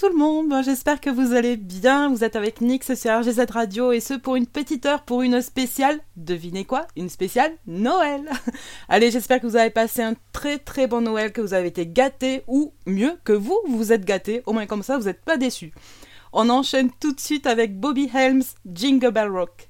Tout le monde, j'espère que vous allez bien, vous êtes avec Nix sur RGZ Radio et ce pour une petite heure pour une spéciale, devinez quoi? Une spéciale Noël. Allez, j'espère que vous avez passé un très très bon Noël, que vous avez été gâtés ou mieux que vous, vous êtes gâtés, au moins comme ça vous n'êtes pas déçus. On enchaîne tout de suite avec Bobby Helms, Jingle Bell Rock.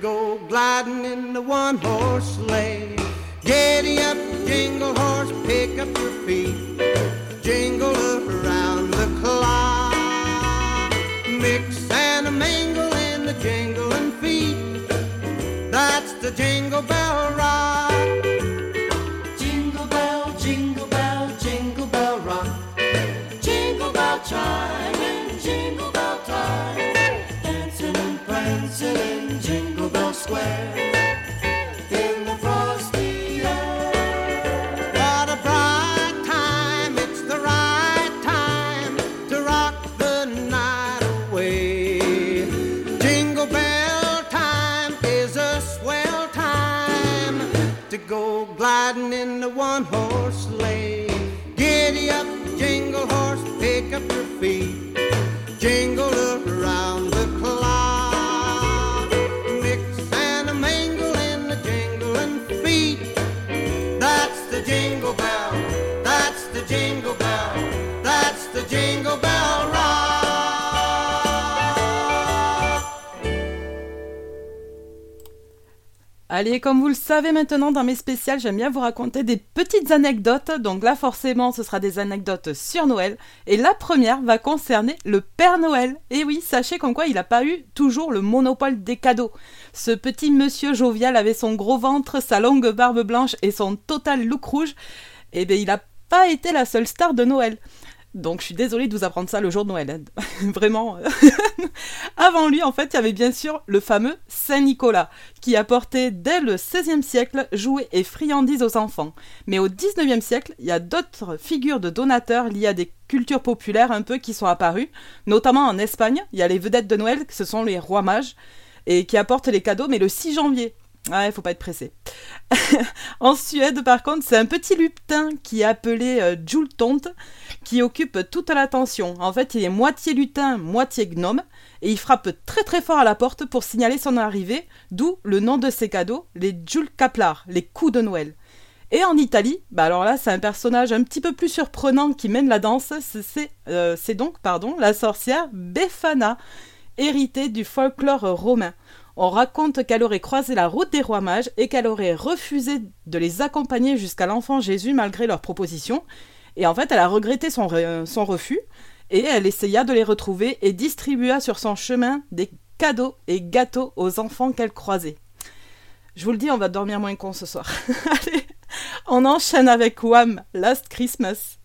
go gliding in the one horse sleigh. Giddy up, jingle horse, pick up your feet. Jingle around the clock. Mix and a mingle in the jingling feet. That's the jingle bell rock. Allez, comme vous le savez maintenant dans mes spéciales, j'aime bien vous raconter des petites anecdotes. Donc là, forcément, ce sera des anecdotes sur Noël. Et la première va concerner le Père Noël. Et oui, sachez comme quoi il n'a pas eu toujours le monopole des cadeaux. Ce petit monsieur jovial avait son gros ventre, sa longue barbe blanche et son total look rouge. Eh bien, il n'a pas été la seule star de Noël. Donc je suis désolée de vous apprendre ça le jour de Noël. Vraiment. Avant lui, en fait, il y avait bien sûr le fameux Saint-Nicolas, qui apportait dès le XVIe siècle jouets et friandises aux enfants. Mais au XIXe siècle, il y a d'autres figures de donateurs liées à des cultures populaires un peu qui sont apparues. Notamment en Espagne, il y a les vedettes de Noël, ce sont les rois mages, et qui apportent les cadeaux, mais le 6 janvier. Ouais, faut pas être pressé. en Suède, par contre, c'est un petit lutin qui est appelé euh, Jultont, qui occupe toute l'attention. En fait, il est moitié lutin, moitié gnome, et il frappe très très fort à la porte pour signaler son arrivée, d'où le nom de ses cadeaux, les Julkaplar, les coups de Noël. Et en Italie, bah alors là, c'est un personnage un petit peu plus surprenant qui mène la danse. C'est- euh, donc, pardon, la sorcière Befana, héritée du folklore romain. On raconte qu'elle aurait croisé la route des rois mages et qu'elle aurait refusé de les accompagner jusqu'à l'enfant Jésus malgré leurs propositions. Et en fait, elle a regretté son, son refus et elle essaya de les retrouver et distribua sur son chemin des cadeaux et gâteaux aux enfants qu'elle croisait. Je vous le dis, on va dormir moins con ce soir. Allez, on enchaîne avec Wham, Last Christmas.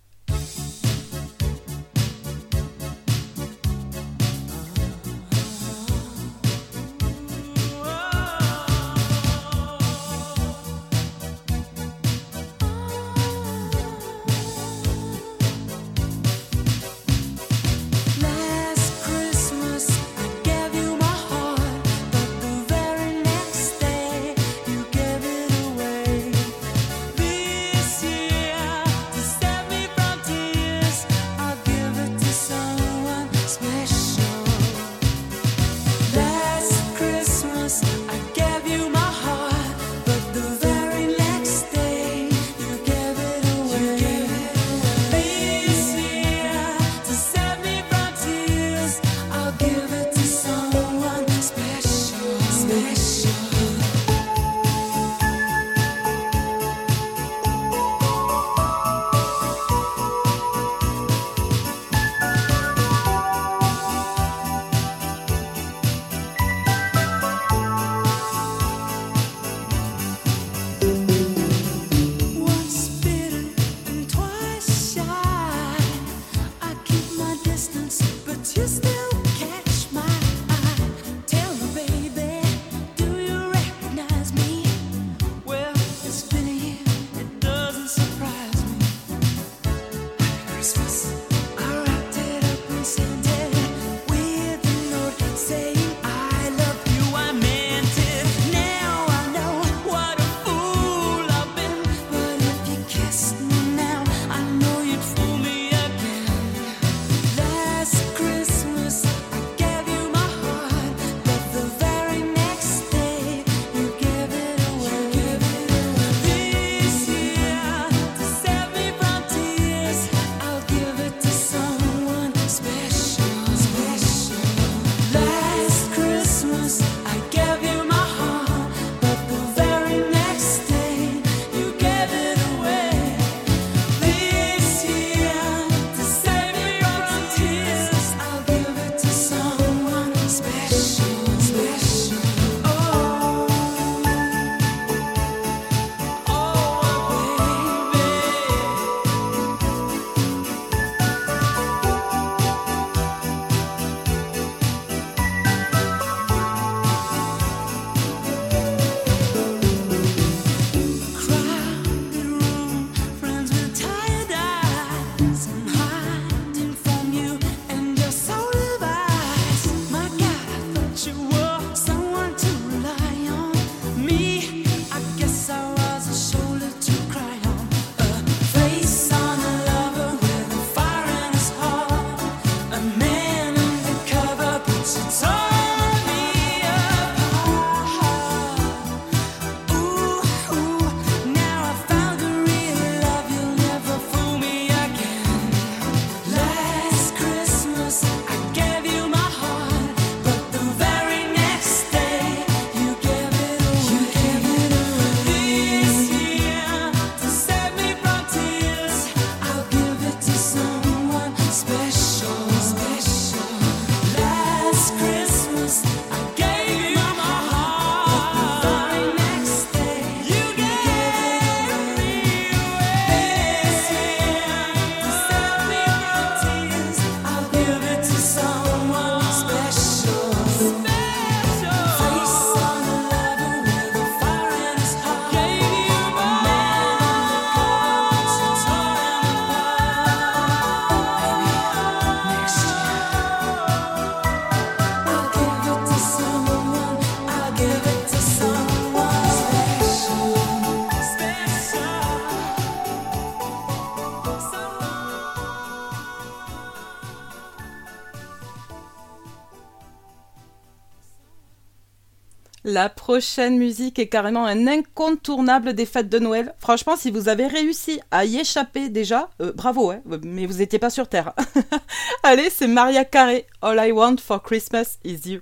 prochaine musique est carrément un incontournable des fêtes de Noël. Franchement, si vous avez réussi à y échapper déjà, euh, bravo, hein. euh, mais vous n'étiez pas sur Terre. Allez, c'est Maria Carey. All I want for Christmas is you.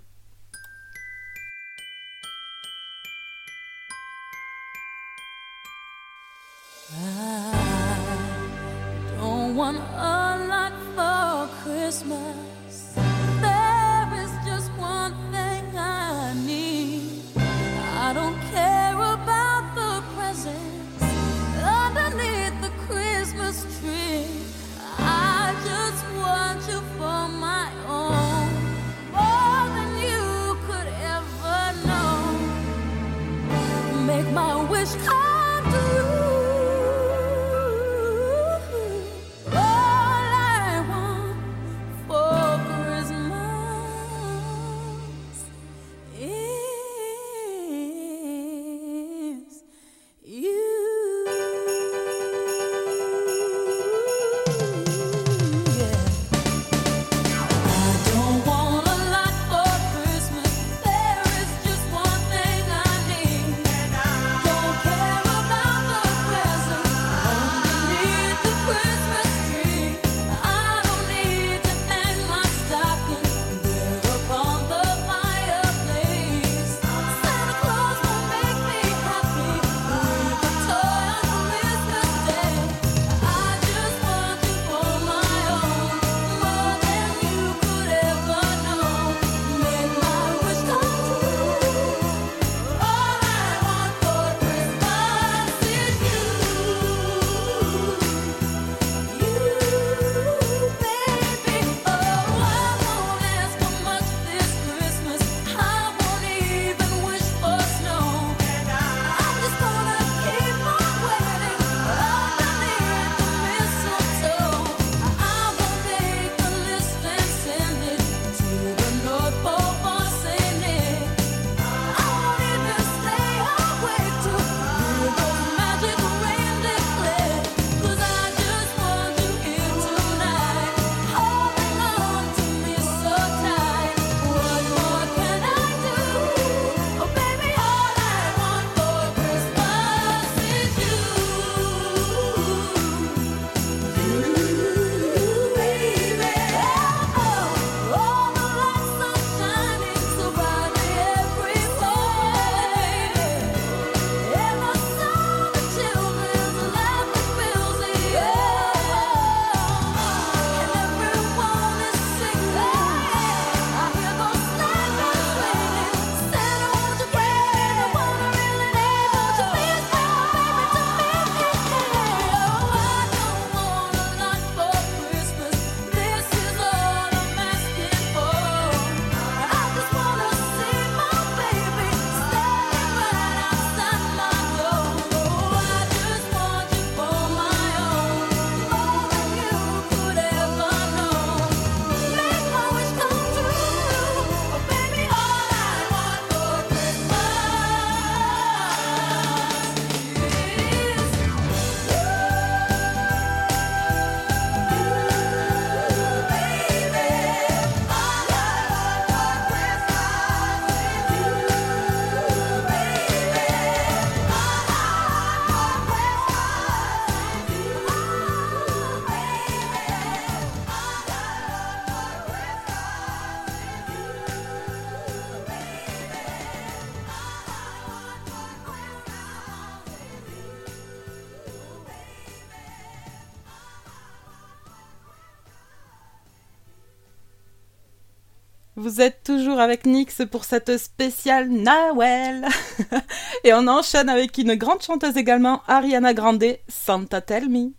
vous êtes toujours avec Nix pour cette spéciale Nawel. Et on enchaîne avec une grande chanteuse également, Ariana Grande, Santa Tell Me.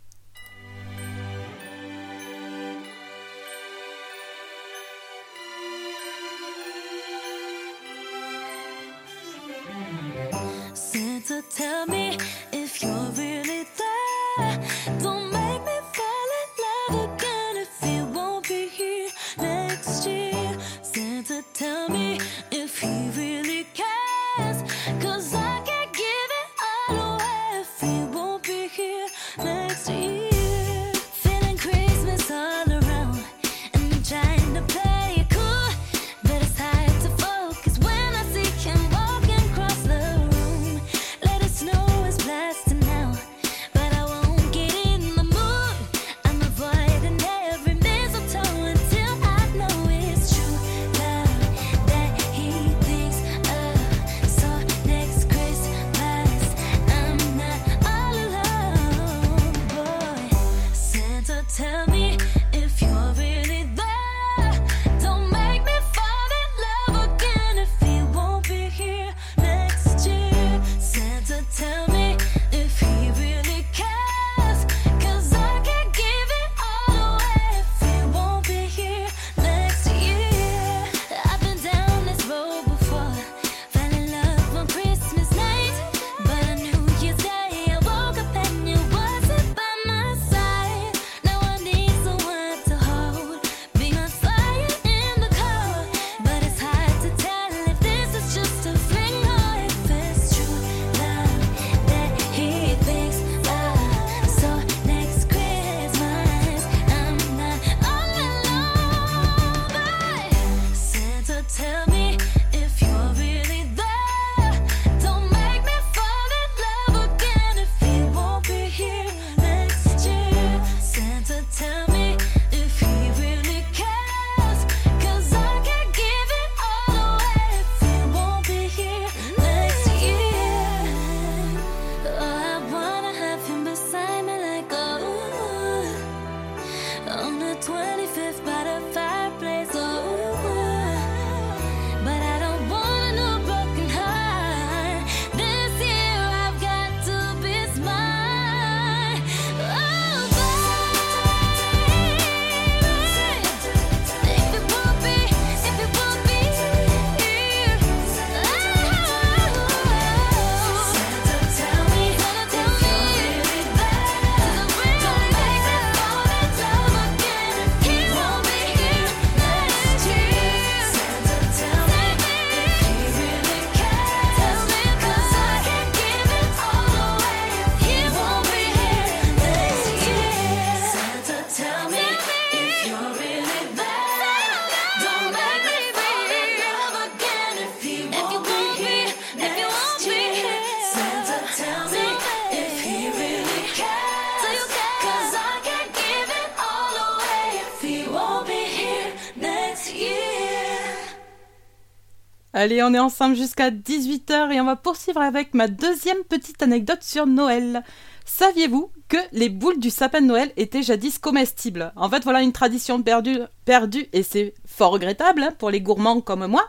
Allez, on est ensemble jusqu'à 18h et on va poursuivre avec ma deuxième petite anecdote sur Noël. Saviez-vous que les boules du sapin de Noël étaient jadis comestibles? En fait, voilà une tradition perdue, perdue et c'est fort regrettable hein, pour les gourmands comme moi.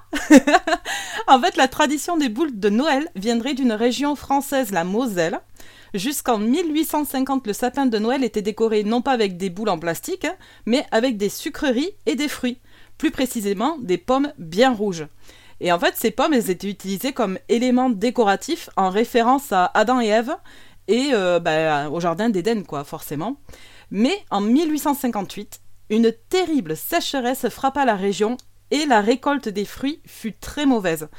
en fait, la tradition des boules de Noël viendrait d'une région française, la Moselle. Jusqu'en 1850, le sapin de Noël était décoré non pas avec des boules en plastique, hein, mais avec des sucreries et des fruits. Plus précisément, des pommes bien rouges. Et en fait, ces pommes, elles étaient utilisées comme éléments décoratifs en référence à Adam et Ève et euh, bah, au jardin d'Éden, quoi, forcément. Mais en 1858, une terrible sécheresse frappa la région et la récolte des fruits fut très mauvaise.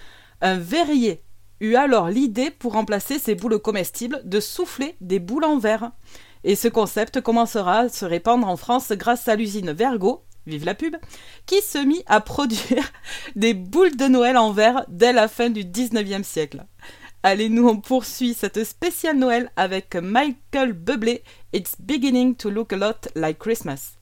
Un verrier eut alors l'idée, pour remplacer ces boules comestibles, de souffler des boules en verre. Et ce concept commencera à se répandre en France grâce à l'usine Vergo, vive la pub, qui se mit à produire des boules de Noël en verre dès la fin du 19e siècle. Allez, nous on poursuit cette spéciale Noël avec Michael Bublé, It's beginning to look a lot like Christmas.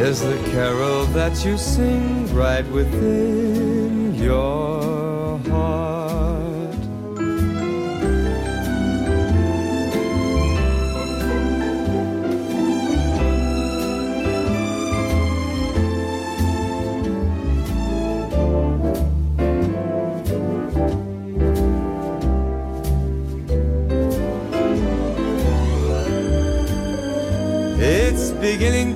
is the carol that you sing right within your heart. It's beginning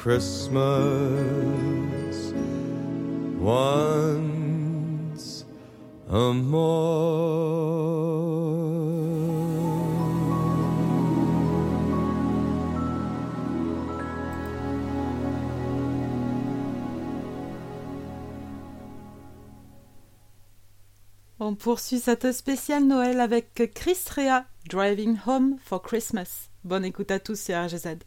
Christmas once more. On poursuit cette spéciale Noël avec Chris Rea, Driving Home for Christmas. Bonne écoute à tous sur RGZ.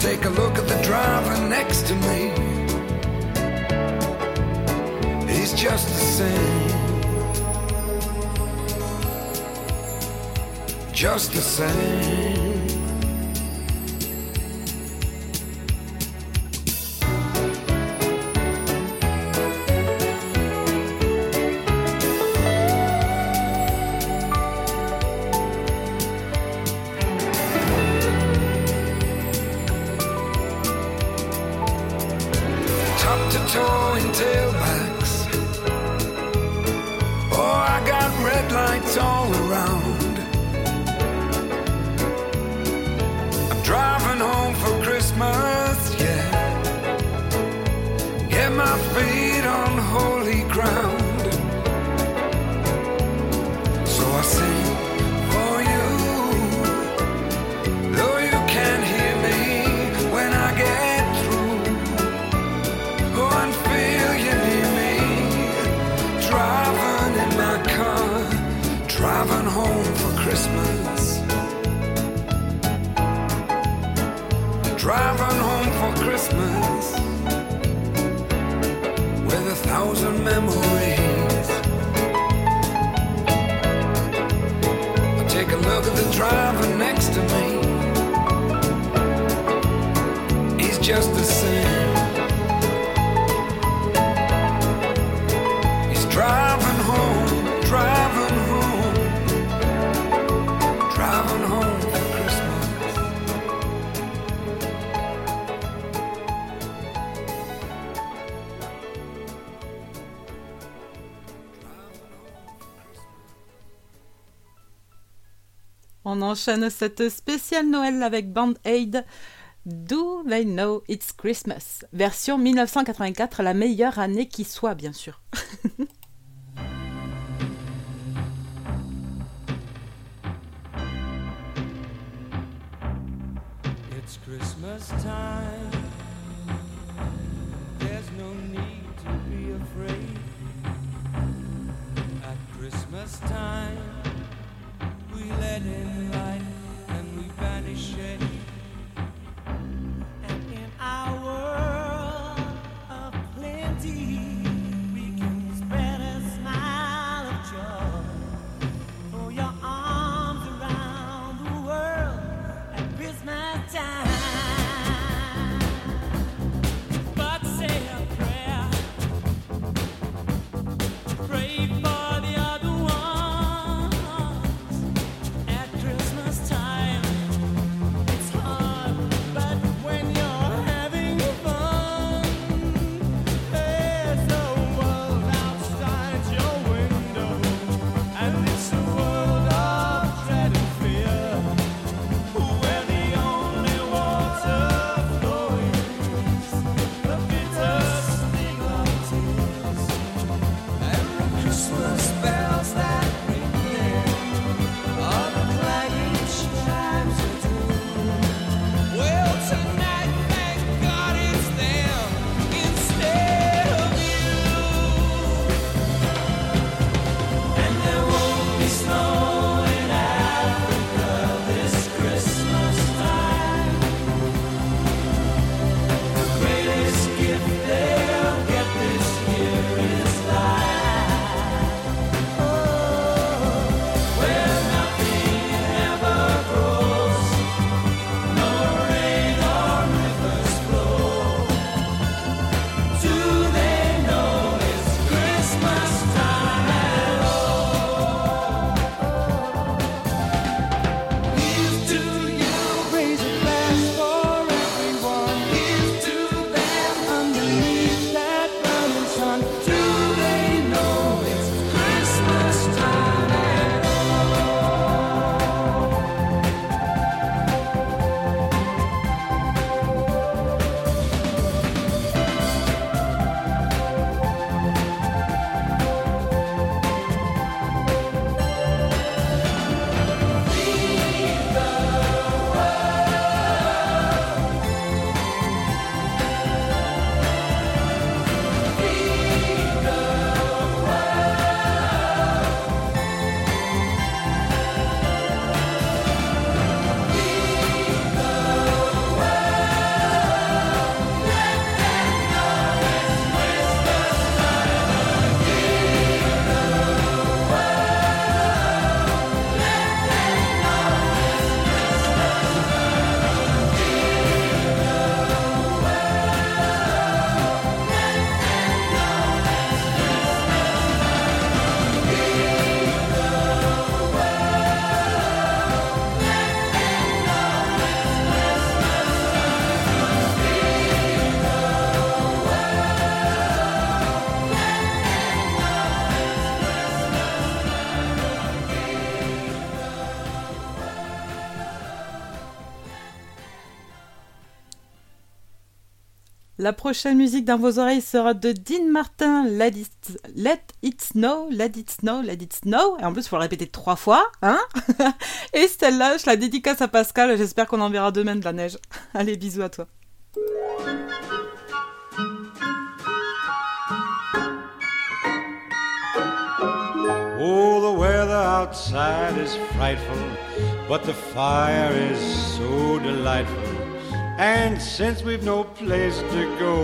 take a look at the driver next to me. He's just the same. Just the same. enchaîne cette spéciale Noël avec Band Aid. Do They Know It's Christmas? Version 1984, la meilleure année qui soit, bien sûr. it's Christmas time. There's no need to be afraid. At Christmas time. let it light. La prochaine musique dans vos oreilles sera de Dean Martin, Let It, Snow, Let It Snow, Let It Snow. Et en plus, il faut le répéter trois fois, hein Et celle-là, je la dédicace à Pascal. J'espère qu'on en verra demain de la neige. Allez, bisous à toi. Oh, the weather outside is frightful, but the fire is so delightful. And since we've no place to go,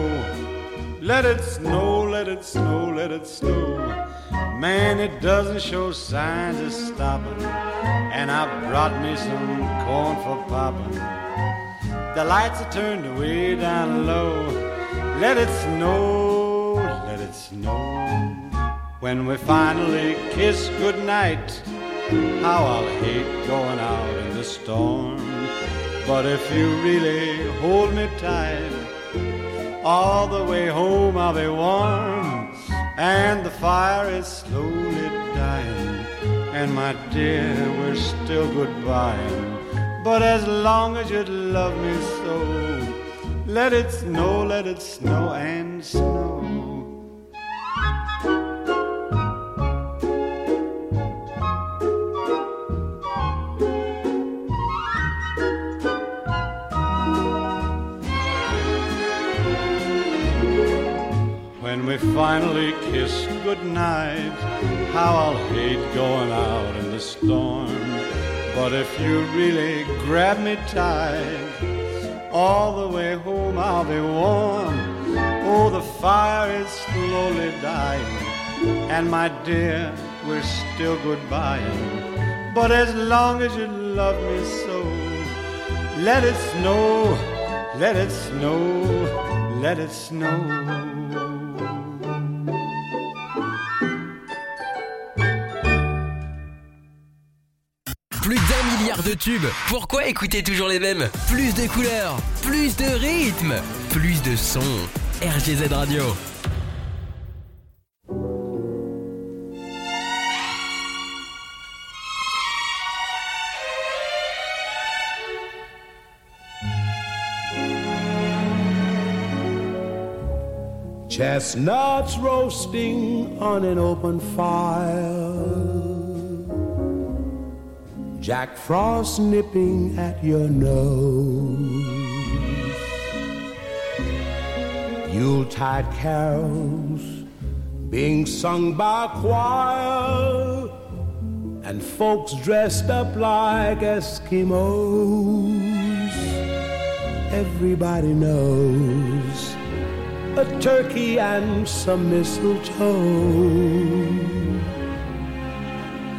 let it snow, let it snow, let it snow. Man, it doesn't show signs of stopping. And I brought me some corn for popping. The lights are turned way down low. Let it snow, let it snow. When we finally kiss goodnight, how I'll hate going out in the storm. But if you really hold me tight, all the way home I'll be warm. And the fire is slowly dying. And my dear, we're still goodbying. But as long as you love me so, let it snow, let it snow and snow. When we finally kiss goodnight, how I'll hate going out in the storm. But if you really grab me tight, all the way home I'll be warm. Oh, the fire is slowly dying, and my dear, we're still goodbying. But as long as you love me so, let it snow, let it snow, let it snow. Plus d'un milliard de tubes. Pourquoi écouter toujours les mêmes? Plus de couleurs, plus de rythmes, plus de sons. RGZ Radio. Chestnuts roasting on an open fire. Jack Frost nipping at your nose. Yuletide carols being sung by choir. And folks dressed up like Eskimos. Everybody knows a turkey and some mistletoe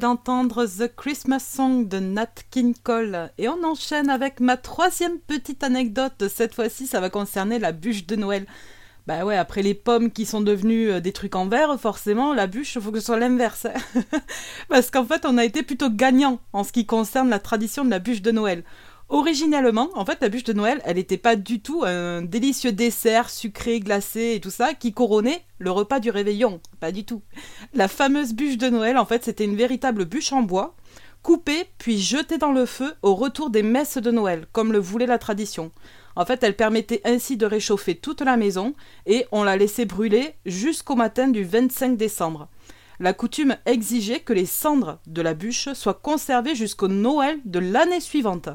D'entendre The Christmas Song de Nat King Cole et on enchaîne avec ma troisième petite anecdote. Cette fois-ci, ça va concerner la bûche de Noël. Bah ouais, après les pommes qui sont devenues euh, des trucs en verre, forcément, la bûche, faut que ce soit l'inverse. Parce qu'en fait, on a été plutôt gagnant en ce qui concerne la tradition de la bûche de Noël. Originellement, en fait, la bûche de Noël, elle n'était pas du tout un délicieux dessert sucré, glacé et tout ça qui couronnait le repas du réveillon. Pas du tout. La fameuse bûche de Noël, en fait, c'était une véritable bûche en bois, coupée puis jetée dans le feu au retour des messes de Noël, comme le voulait la tradition. En fait, elle permettait ainsi de réchauffer toute la maison et on la laissait brûler jusqu'au matin du 25 décembre. La coutume exigeait que les cendres de la bûche soient conservées jusqu'au Noël de l'année suivante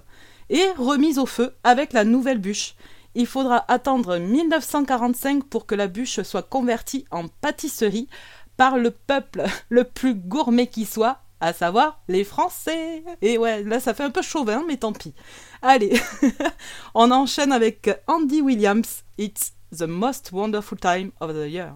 et remises au feu avec la nouvelle bûche. Il faudra attendre 1945 pour que la bûche soit convertie en pâtisserie par le peuple le plus gourmet qui soit, à savoir les Français. Et ouais, là ça fait un peu chauvin, mais tant pis. Allez, on enchaîne avec Andy Williams. It's the most wonderful time of the year.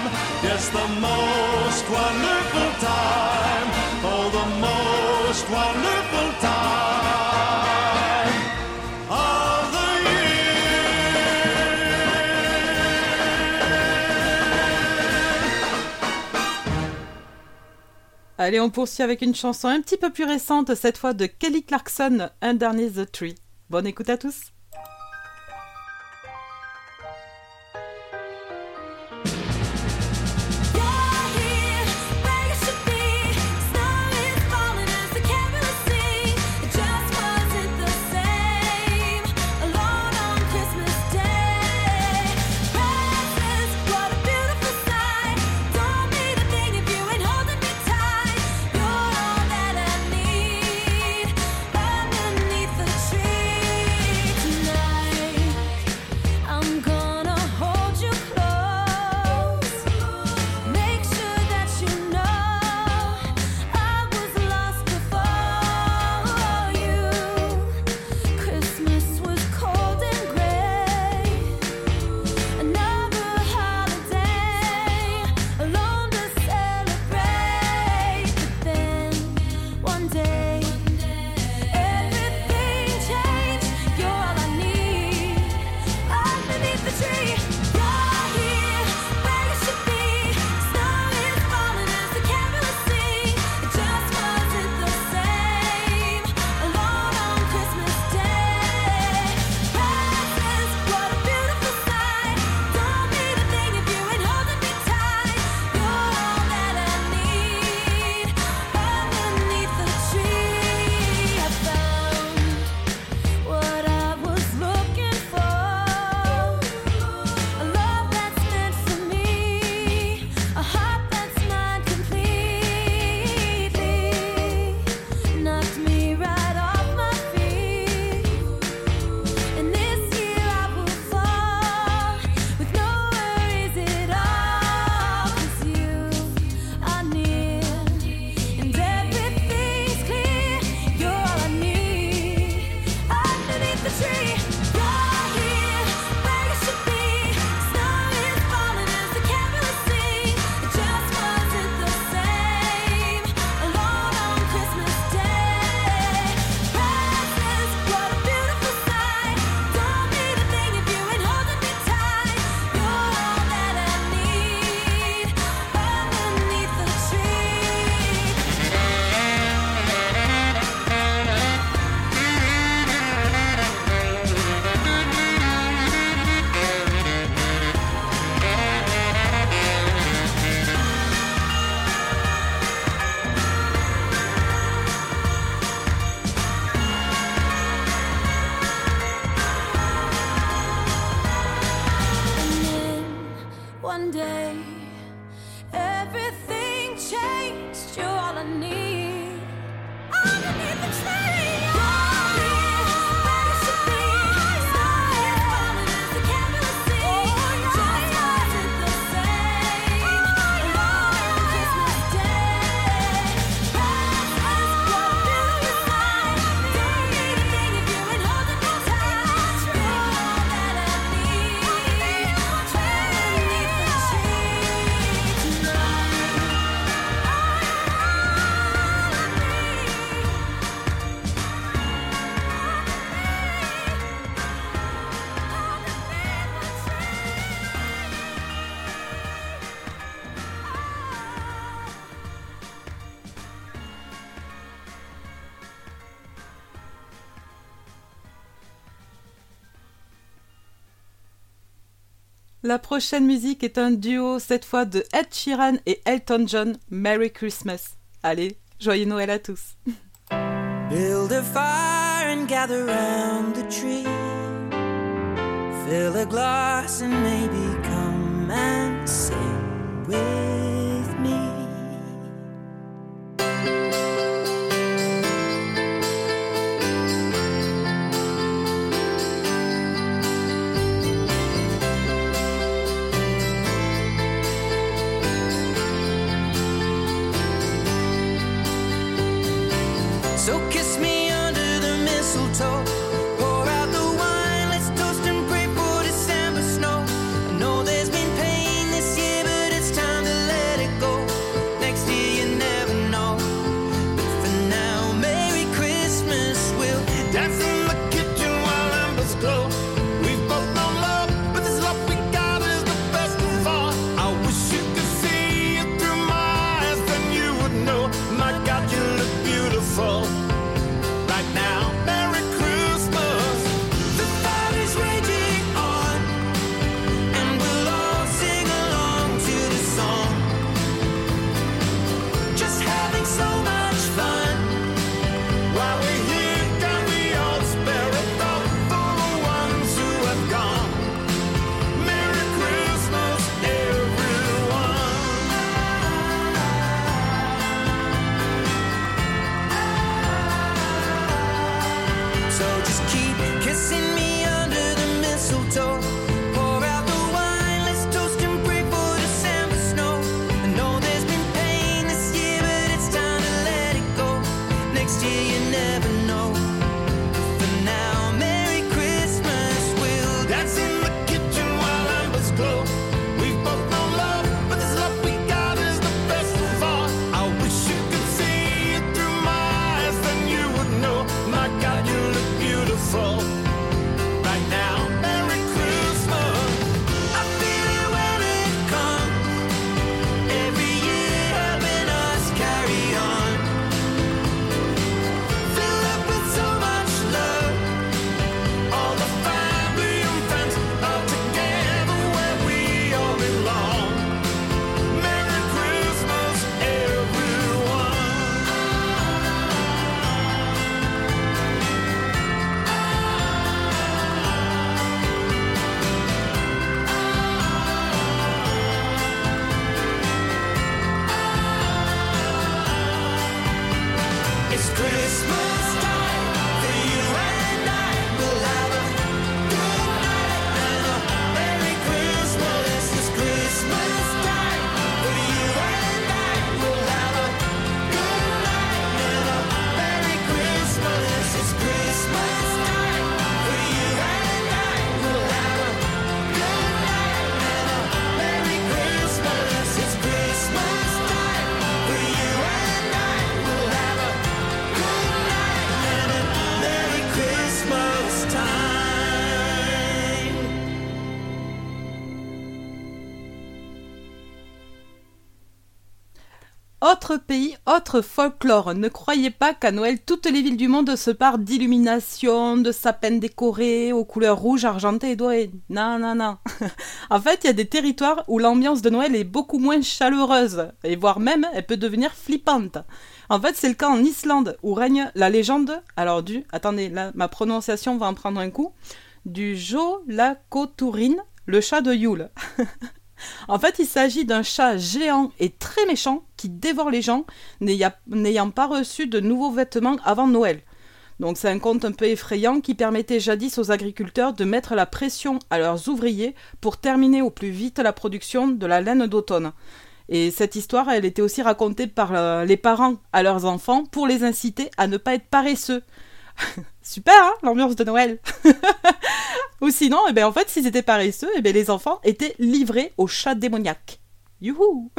Allez, on poursuit avec une chanson un petit peu plus récente, cette fois de Kelly Clarkson, Underneath the Tree. Bonne écoute à tous. La prochaine musique est un duo, cette fois de Ed Sheeran et Elton John. Merry Christmas. Allez, joyeux Noël à tous. Build a fire and gather round the tree. Fill a glass and maybe come and sing with me. autre pays, autre folklore. Ne croyez pas qu'à Noël, toutes les villes du monde se parent d'illuminations, de sapins décorés, aux couleurs rouges, argentées et dorées. Non, non, non. en fait, il y a des territoires où l'ambiance de Noël est beaucoup moins chaleureuse, et voire même, elle peut devenir flippante. En fait, c'est le cas en Islande, où règne la légende, alors du, attendez, là, ma prononciation va en prendre un coup, du Jolakoturin, le chat de Yule. En fait, il s'agit d'un chat géant et très méchant qui dévore les gens, n'aya- n'ayant pas reçu de nouveaux vêtements avant Noël. Donc c'est un conte un peu effrayant qui permettait jadis aux agriculteurs de mettre la pression à leurs ouvriers pour terminer au plus vite la production de la laine d'automne. Et cette histoire, elle était aussi racontée par euh, les parents à leurs enfants pour les inciter à ne pas être paresseux. Super, hein, l'ambiance de Noël. Ou sinon, eh ben, en fait, s'ils étaient paresseux, eh ben, les enfants étaient livrés au chat démoniaque. Youhou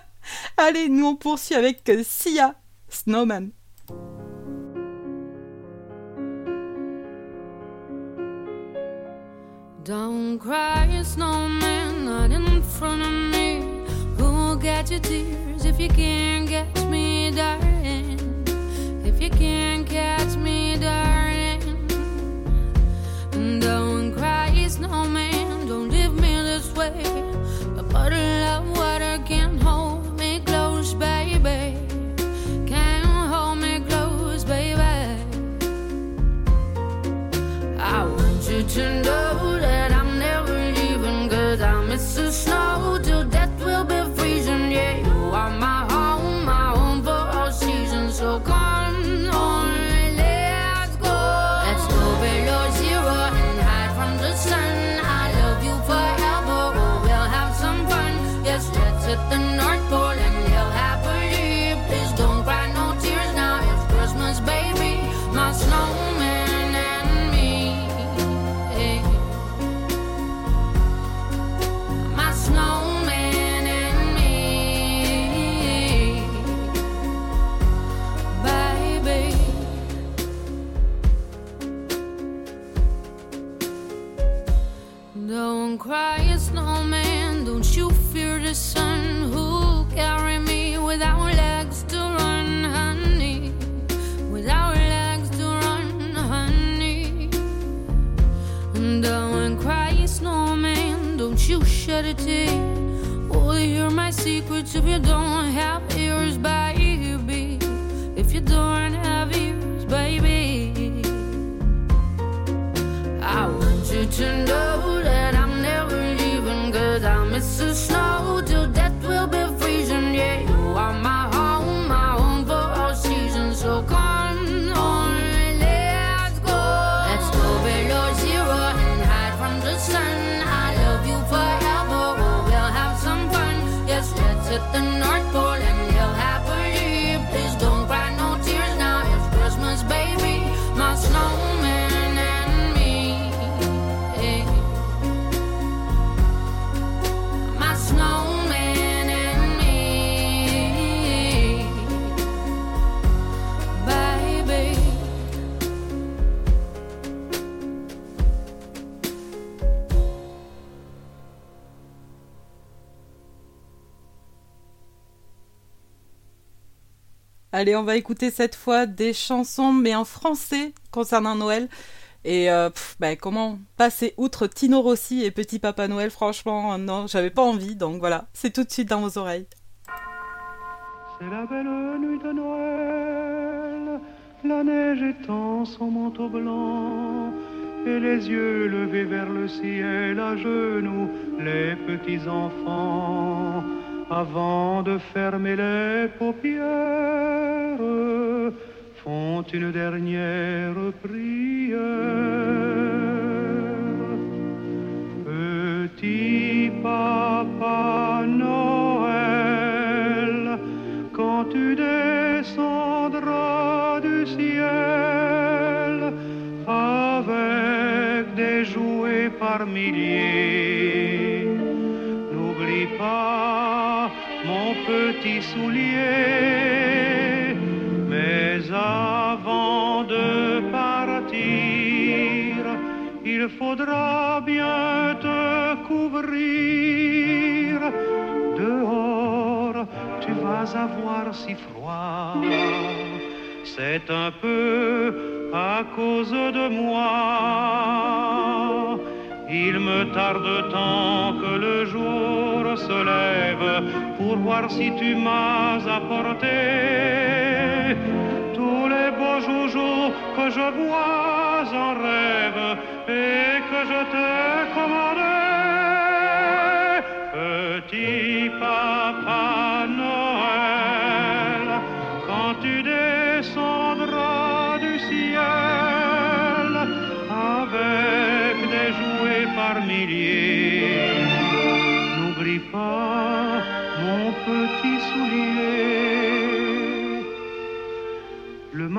Allez, nous on poursuit avec Sia, Snowman. Don't cry, snowman, not in front of me. Who'll get your tears if you can't catch me, darling? If you can't Don't cry, snowman. Don't you fear the sun? Who carry me without legs to run, honey? Without legs to run, honey. Don't uh, cry, snowman. Don't you shed a tear. Oh, hear my secrets if you don't Allez, on va écouter cette fois des chansons, mais en français, concernant Noël. Et euh, pff, ben, comment passer outre Tino Rossi et Petit Papa Noël? Franchement, euh, non, j'avais pas envie. Donc voilà, c'est tout de suite dans vos oreilles. C'est la belle nuit de Noël, la neige étend son manteau blanc, et les yeux levés vers le ciel, à genoux, les petits enfants, avant de fermer les paupières, font une dernière prière. Petit papa Noël, quand tu descendras du ciel avec des jouets par milliers, n'oublie pas mon petit soulier, mais avant de partir, il faudra bien te couvrir. Dehors, tu vas avoir si froid. C'est un peu à cause de moi. Il me tarde tant que le jour se lève pour voir si tu m'as apporté tous les beaux joujoux que je vois en rêve et que je t'ai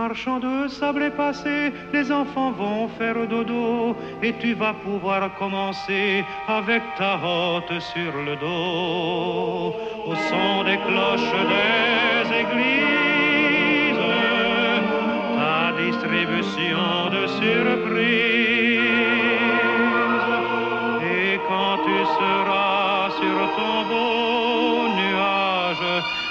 marchand de sable est passé, les enfants vont faire dodo et tu vas pouvoir commencer avec ta hotte sur le dos au son des cloches des églises, ta distribution de surprises.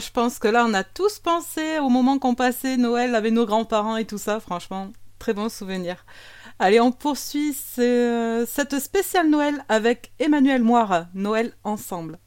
Je pense que là, on a tous pensé au moment qu'on passait Noël avec nos grands-parents et tout ça. Franchement, très bon souvenir. Allez, on poursuit ce- cette spéciale Noël avec Emmanuel Moire. Noël ensemble.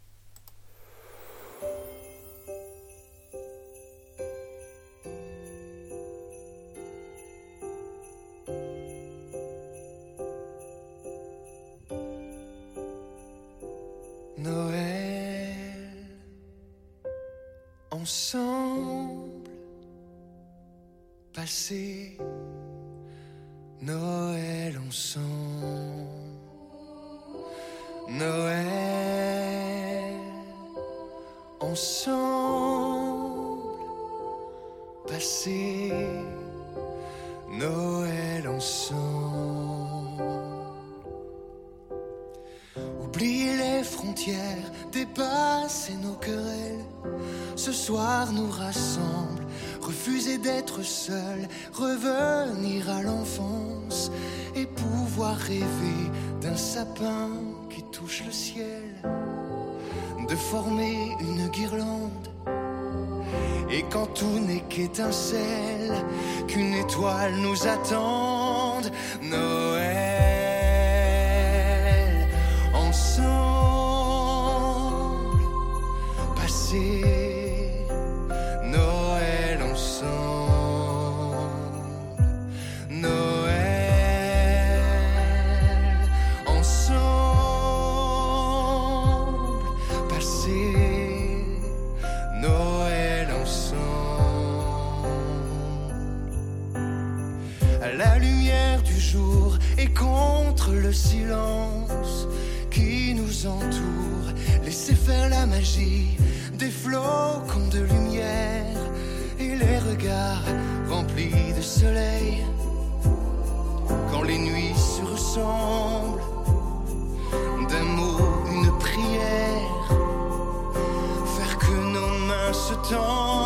D'un mot, une prière, faire que nos mains se tendent,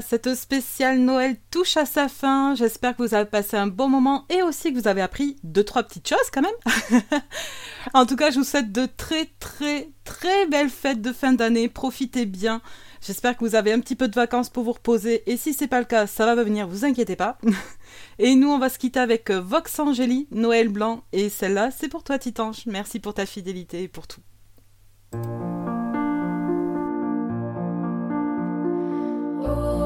Cette spéciale Noël touche à sa fin. J'espère que vous avez passé un bon moment et aussi que vous avez appris deux, trois petites choses quand même. en tout cas, je vous souhaite de très, très, très belles fêtes de fin d'année. Profitez bien. J'espère que vous avez un petit peu de vacances pour vous reposer. Et si c'est pas le cas, ça va venir, vous inquiétez pas. et nous, on va se quitter avec euh, Vox Angeli, Noël Blanc. Et celle-là, c'est pour toi, Titanche. Merci pour ta fidélité et pour tout. Oh.